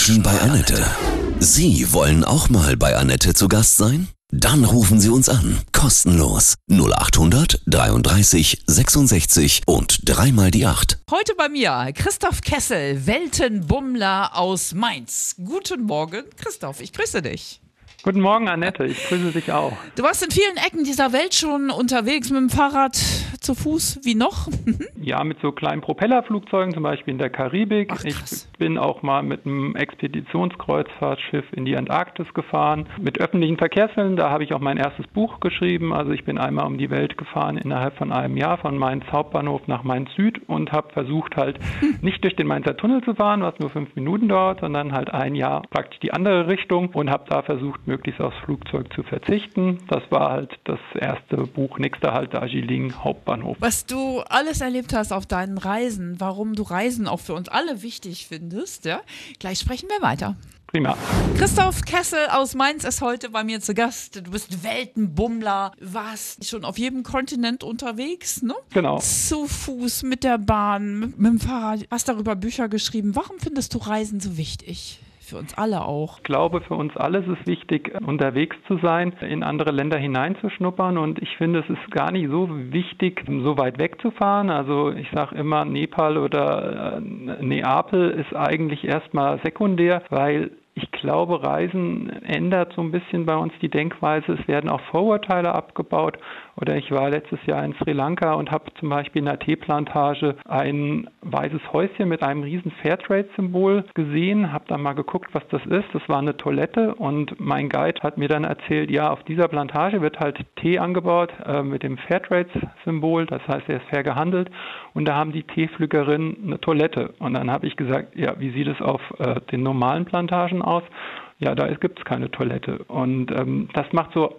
Menschen bei Annette. Sie wollen auch mal bei Annette zu Gast sein? Dann rufen Sie uns an. Kostenlos. 0800 33 66 und dreimal die 8. Heute bei mir Christoph Kessel, Weltenbummler aus Mainz. Guten Morgen, Christoph, ich grüße dich. Guten Morgen, Annette. Ich grüße dich auch. Du warst in vielen Ecken dieser Welt schon unterwegs mit dem Fahrrad, zu Fuß, wie noch? ja, mit so kleinen Propellerflugzeugen, zum Beispiel in der Karibik. Ach, ich krass. Bin auch mal mit einem Expeditionskreuzfahrtschiff in die Antarktis gefahren. Mit öffentlichen Verkehrsmitteln, da habe ich auch mein erstes Buch geschrieben. Also ich bin einmal um die Welt gefahren innerhalb von einem Jahr von Mainz Hauptbahnhof nach Mainz Süd und habe versucht halt nicht durch den Mainzer Tunnel zu fahren, was nur fünf Minuten dauert, sondern halt ein Jahr praktisch die andere Richtung und habe da versucht, möglichst aufs Flugzeug zu verzichten. Das war halt das erste Buch, nächster Halt Darjeeling Hauptbahnhof. Was du alles erlebt hast auf deinen Reisen, warum du Reisen auch für uns alle wichtig findest, ja? Gleich sprechen wir weiter. Prima. Christoph Kessel aus Mainz ist heute bei mir zu Gast. Du bist Weltenbummler, warst schon auf jedem Kontinent unterwegs, ne? Genau. Zu Fuß, mit der Bahn, mit, mit dem Fahrrad, hast darüber Bücher geschrieben. Warum findest du Reisen so wichtig? Für uns alle auch. Ich glaube, für uns alle ist es wichtig, unterwegs zu sein, in andere Länder hineinzuschnuppern. Und ich finde, es ist gar nicht so wichtig, so weit wegzufahren. Also ich sage immer, Nepal oder äh, Neapel ist eigentlich erstmal sekundär, weil ich glaube, Reisen ändert so ein bisschen bei uns die Denkweise. Es werden auch Vorurteile abgebaut. Oder ich war letztes Jahr in Sri Lanka und habe zum Beispiel in einer Teeplantage ein weißes Häuschen mit einem riesen Fairtrade-Symbol gesehen, habe dann mal geguckt, was das ist. Das war eine Toilette und mein Guide hat mir dann erzählt, ja, auf dieser Plantage wird halt Tee angebaut äh, mit dem Fairtrade-Symbol. Das heißt, er ist fair gehandelt. Und da haben die Teepflückerinnen eine Toilette. Und dann habe ich gesagt, ja, wie sieht es auf äh, den normalen Plantagen aus? Ja, da gibt es keine Toilette. Und ähm, das macht so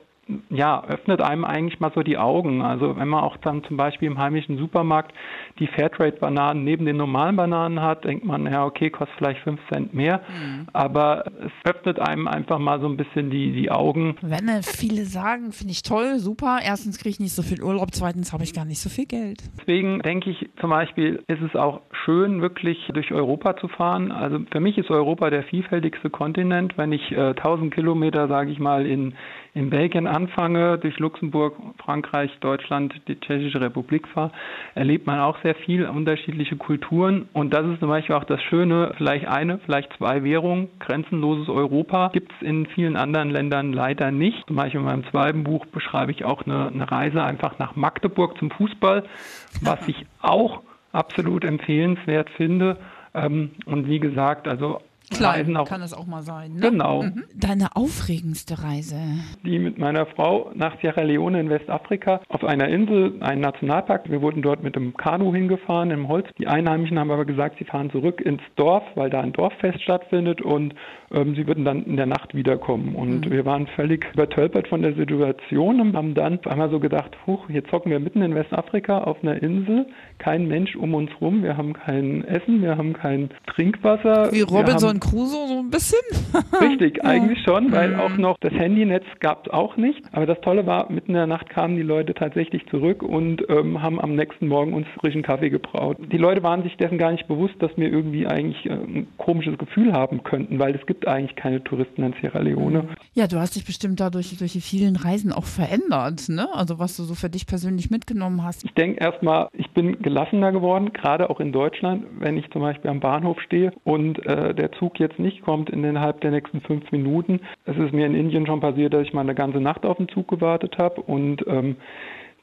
ja, öffnet einem eigentlich mal so die Augen. Also wenn man auch dann zum Beispiel im heimischen Supermarkt die Fairtrade-Bananen neben den normalen Bananen hat, denkt man, ja, okay, kostet vielleicht 5 Cent mehr. Mhm. Aber es öffnet einem einfach mal so ein bisschen die, die Augen. Wenn äh, viele sagen, finde ich toll, super. Erstens kriege ich nicht so viel Urlaub, zweitens habe ich gar nicht so viel Geld. Deswegen denke ich zum Beispiel, ist es auch schön, wirklich durch Europa zu fahren. Also für mich ist Europa der vielfältigste Kontinent. Wenn ich äh, 1000 Kilometer, sage ich mal, in, in Belgien anfange, durch Luxemburg, Frankreich, Deutschland, die Tschechische Republik fahre, erlebt man auch sehr viel unterschiedliche Kulturen. Und das ist zum Beispiel auch das Schöne, vielleicht eine, vielleicht zwei Währungen, grenzenloses Europa gibt es in vielen anderen Ländern leider nicht. Zum Beispiel in meinem zweiten Buch beschreibe ich auch eine, eine Reise einfach nach Magdeburg zum Fußball, was ich auch absolut empfehlenswert finde. Ähm, und wie gesagt, also Klar, Reisen auch. kann es auch mal sein. Ne? Genau. Mhm. Deine aufregendste Reise? Die mit meiner Frau nach Sierra Leone in Westafrika auf einer Insel, einen Nationalpark. Wir wurden dort mit dem Kanu hingefahren im Holz. Die Einheimischen haben aber gesagt, sie fahren zurück ins Dorf, weil da ein Dorffest stattfindet und ähm, sie würden dann in der Nacht wiederkommen. Und mhm. wir waren völlig übertölpert von der Situation und haben dann einmal so gedacht, huch, hier zocken wir mitten in Westafrika auf einer Insel, kein Mensch um uns rum, wir haben kein Essen, wir haben kein Trinkwasser. Wie Robinson Crusoe so ein bisschen? Richtig, Ja. eigentlich schon, weil Mhm. auch noch das Handynetz gab es auch nicht. Aber das Tolle war, mitten in der Nacht kamen die Leute tatsächlich zurück und ähm, haben am nächsten Morgen uns frischen Kaffee gebraut. Die Leute waren sich dessen gar nicht bewusst, dass wir irgendwie eigentlich äh, ein komisches Gefühl haben könnten, weil es gibt eigentlich keine Touristen in Sierra Leone. Ja, du hast dich bestimmt dadurch durch die vielen Reisen auch verändert, ne? Also was du so für dich persönlich mitgenommen hast. Ich denke erstmal, ich bin gelassener geworden, gerade auch in Deutschland, wenn ich zum Beispiel am Bahnhof stehe und äh, der Zug jetzt nicht kommt innerhalb der nächsten fünf Minuten. Es ist mir in Indien schon passiert, dass ich mal eine ganze Nacht auf den Zug gewartet habe und ähm,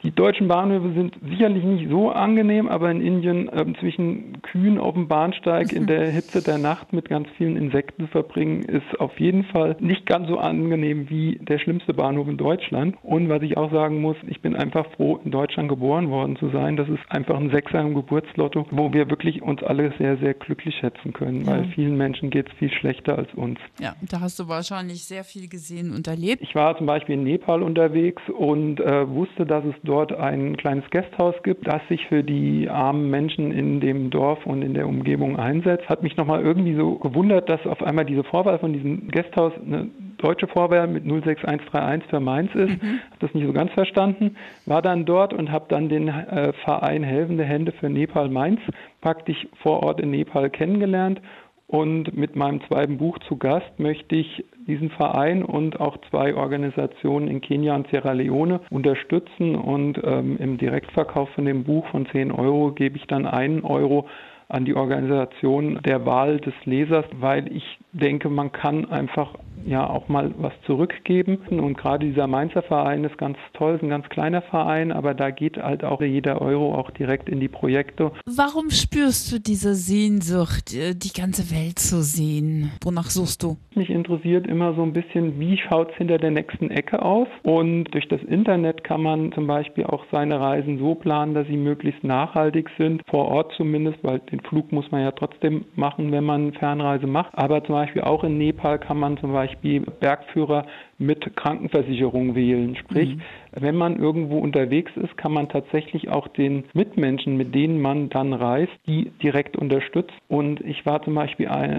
die deutschen Bahnhöfe sind sicherlich nicht so angenehm, aber in Indien ähm, zwischen Kühen auf dem Bahnsteig in der Hitze der Nacht mit ganz vielen Insekten zu verbringen, ist auf jeden Fall nicht ganz so angenehm wie der schlimmste Bahnhof in Deutschland. Und was ich auch sagen muss, ich bin einfach froh, in Deutschland geboren worden zu sein. Das ist einfach ein Sechser im Geburtslotto, wo wir wirklich uns alle sehr, sehr glücklich schätzen können, weil Ja. vielen Menschen geht es viel schlechter als uns. Ja, da hast du wahrscheinlich sehr viel gesehen und erlebt. Ich war zum Beispiel in Nepal unterwegs und äh, wusste, dass es dort ein kleines Gasthaus gibt, das sich für die armen Menschen in dem Dorf und in der Umgebung einsetzt. Hat mich nochmal irgendwie so gewundert, dass auf einmal diese Vorwahl von diesem Gasthaus eine deutsche Vorwahl mit 06131 für Mainz ist. Habe das nicht so ganz verstanden. War dann dort und habe dann den äh, Verein Helfende Hände für Nepal Mainz praktisch vor Ort in Nepal kennengelernt Und mit meinem zweiten Buch zu Gast möchte ich diesen Verein und auch zwei Organisationen in Kenia und Sierra Leone unterstützen. Und ähm, im Direktverkauf von dem Buch von 10 Euro gebe ich dann einen Euro an die Organisation der Wahl des Lesers, weil ich denke, man kann einfach ja auch mal was zurückgeben. Und gerade dieser Mainzer Verein ist ganz toll, ist ein ganz kleiner Verein, aber da geht halt auch jeder Euro auch direkt in die Projekte. Warum spürst du diese Sehnsucht, äh, die ganze Welt zu sehen? Wonach suchst du? Mich interessiert immer so ein bisschen, wie schaut es hinter der nächsten Ecke aus? Und durch das Internet kann man zum Beispiel auch seine Reisen so planen, dass sie möglichst nachhaltig sind, vor Ort zumindest, weil den Flug muss man ja trotzdem machen, wenn man Fernreise macht. Aber zum Beispiel auch in Nepal kann man zum Beispiel Bergführer mit Krankenversicherung wählen. Sprich, mhm. wenn man irgendwo unterwegs ist, kann man tatsächlich auch den Mitmenschen, mit denen man dann reist, die direkt unterstützen. Und ich war zum Beispiel ein,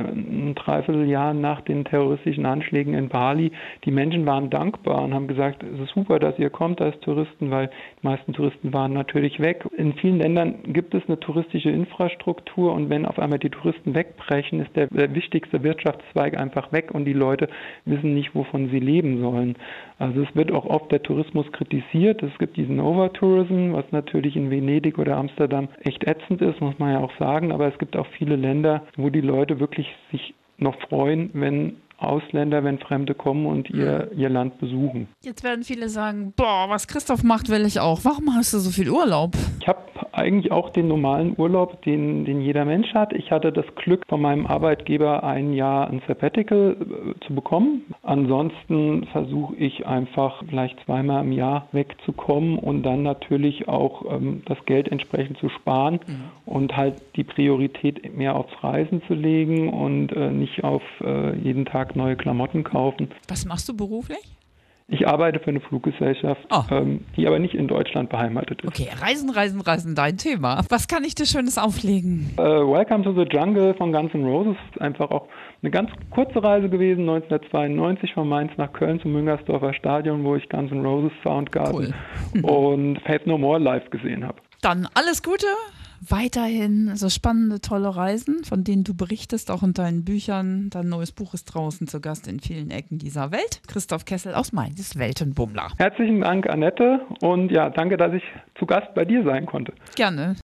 ein Dreivierteljahr nach den terroristischen Anschlägen in Bali. Die Menschen waren dankbar und haben gesagt, es ist super, dass ihr kommt als Touristen, weil die meisten Touristen waren natürlich weg. In vielen Ländern gibt es eine touristische Infrastruktur und wenn auf einmal die Touristen wegbrechen, ist der wichtigste Wirtschaftszweig einfach weg und die Leute wissen nicht, wovon sie leben geben sollen. Also es wird auch oft der Tourismus kritisiert. Es gibt diesen Overtourism, was natürlich in Venedig oder Amsterdam echt ätzend ist, muss man ja auch sagen. Aber es gibt auch viele Länder, wo die Leute wirklich sich noch freuen, wenn Ausländer, wenn Fremde kommen und ihr, ihr Land besuchen. Jetzt werden viele sagen, boah, was Christoph macht, will ich auch. Warum hast du so viel Urlaub? Ich habe eigentlich auch den normalen Urlaub, den, den jeder Mensch hat. Ich hatte das Glück, von meinem Arbeitgeber ein Jahr ein Sabbatical äh, zu bekommen. Ansonsten versuche ich einfach vielleicht zweimal im Jahr wegzukommen und dann natürlich auch ähm, das Geld entsprechend zu sparen mhm. und halt die Priorität mehr aufs Reisen zu legen und äh, nicht auf äh, jeden Tag Tag neue Klamotten kaufen. Was machst du beruflich? Ich arbeite für eine Fluggesellschaft, oh. ähm, die aber nicht in Deutschland beheimatet ist. Okay, Reisen, Reisen, Reisen, dein Thema. Was kann ich dir Schönes auflegen? Uh, Welcome to the Jungle von Guns N' Roses ist einfach auch eine ganz kurze Reise gewesen, 1992 von Mainz nach Köln zum Müngersdorfer Stadion, wo ich Guns N' Roses Soundgarden cool. und Faith No More live gesehen habe. Dann alles Gute, weiterhin so spannende, tolle Reisen, von denen du berichtest, auch in deinen Büchern. Dein neues Buch ist draußen zu Gast in vielen Ecken dieser Welt. Christoph Kessel aus Mainz, Weltenbummler. Herzlichen Dank, Annette. Und ja, danke, dass ich zu Gast bei dir sein konnte. Gerne.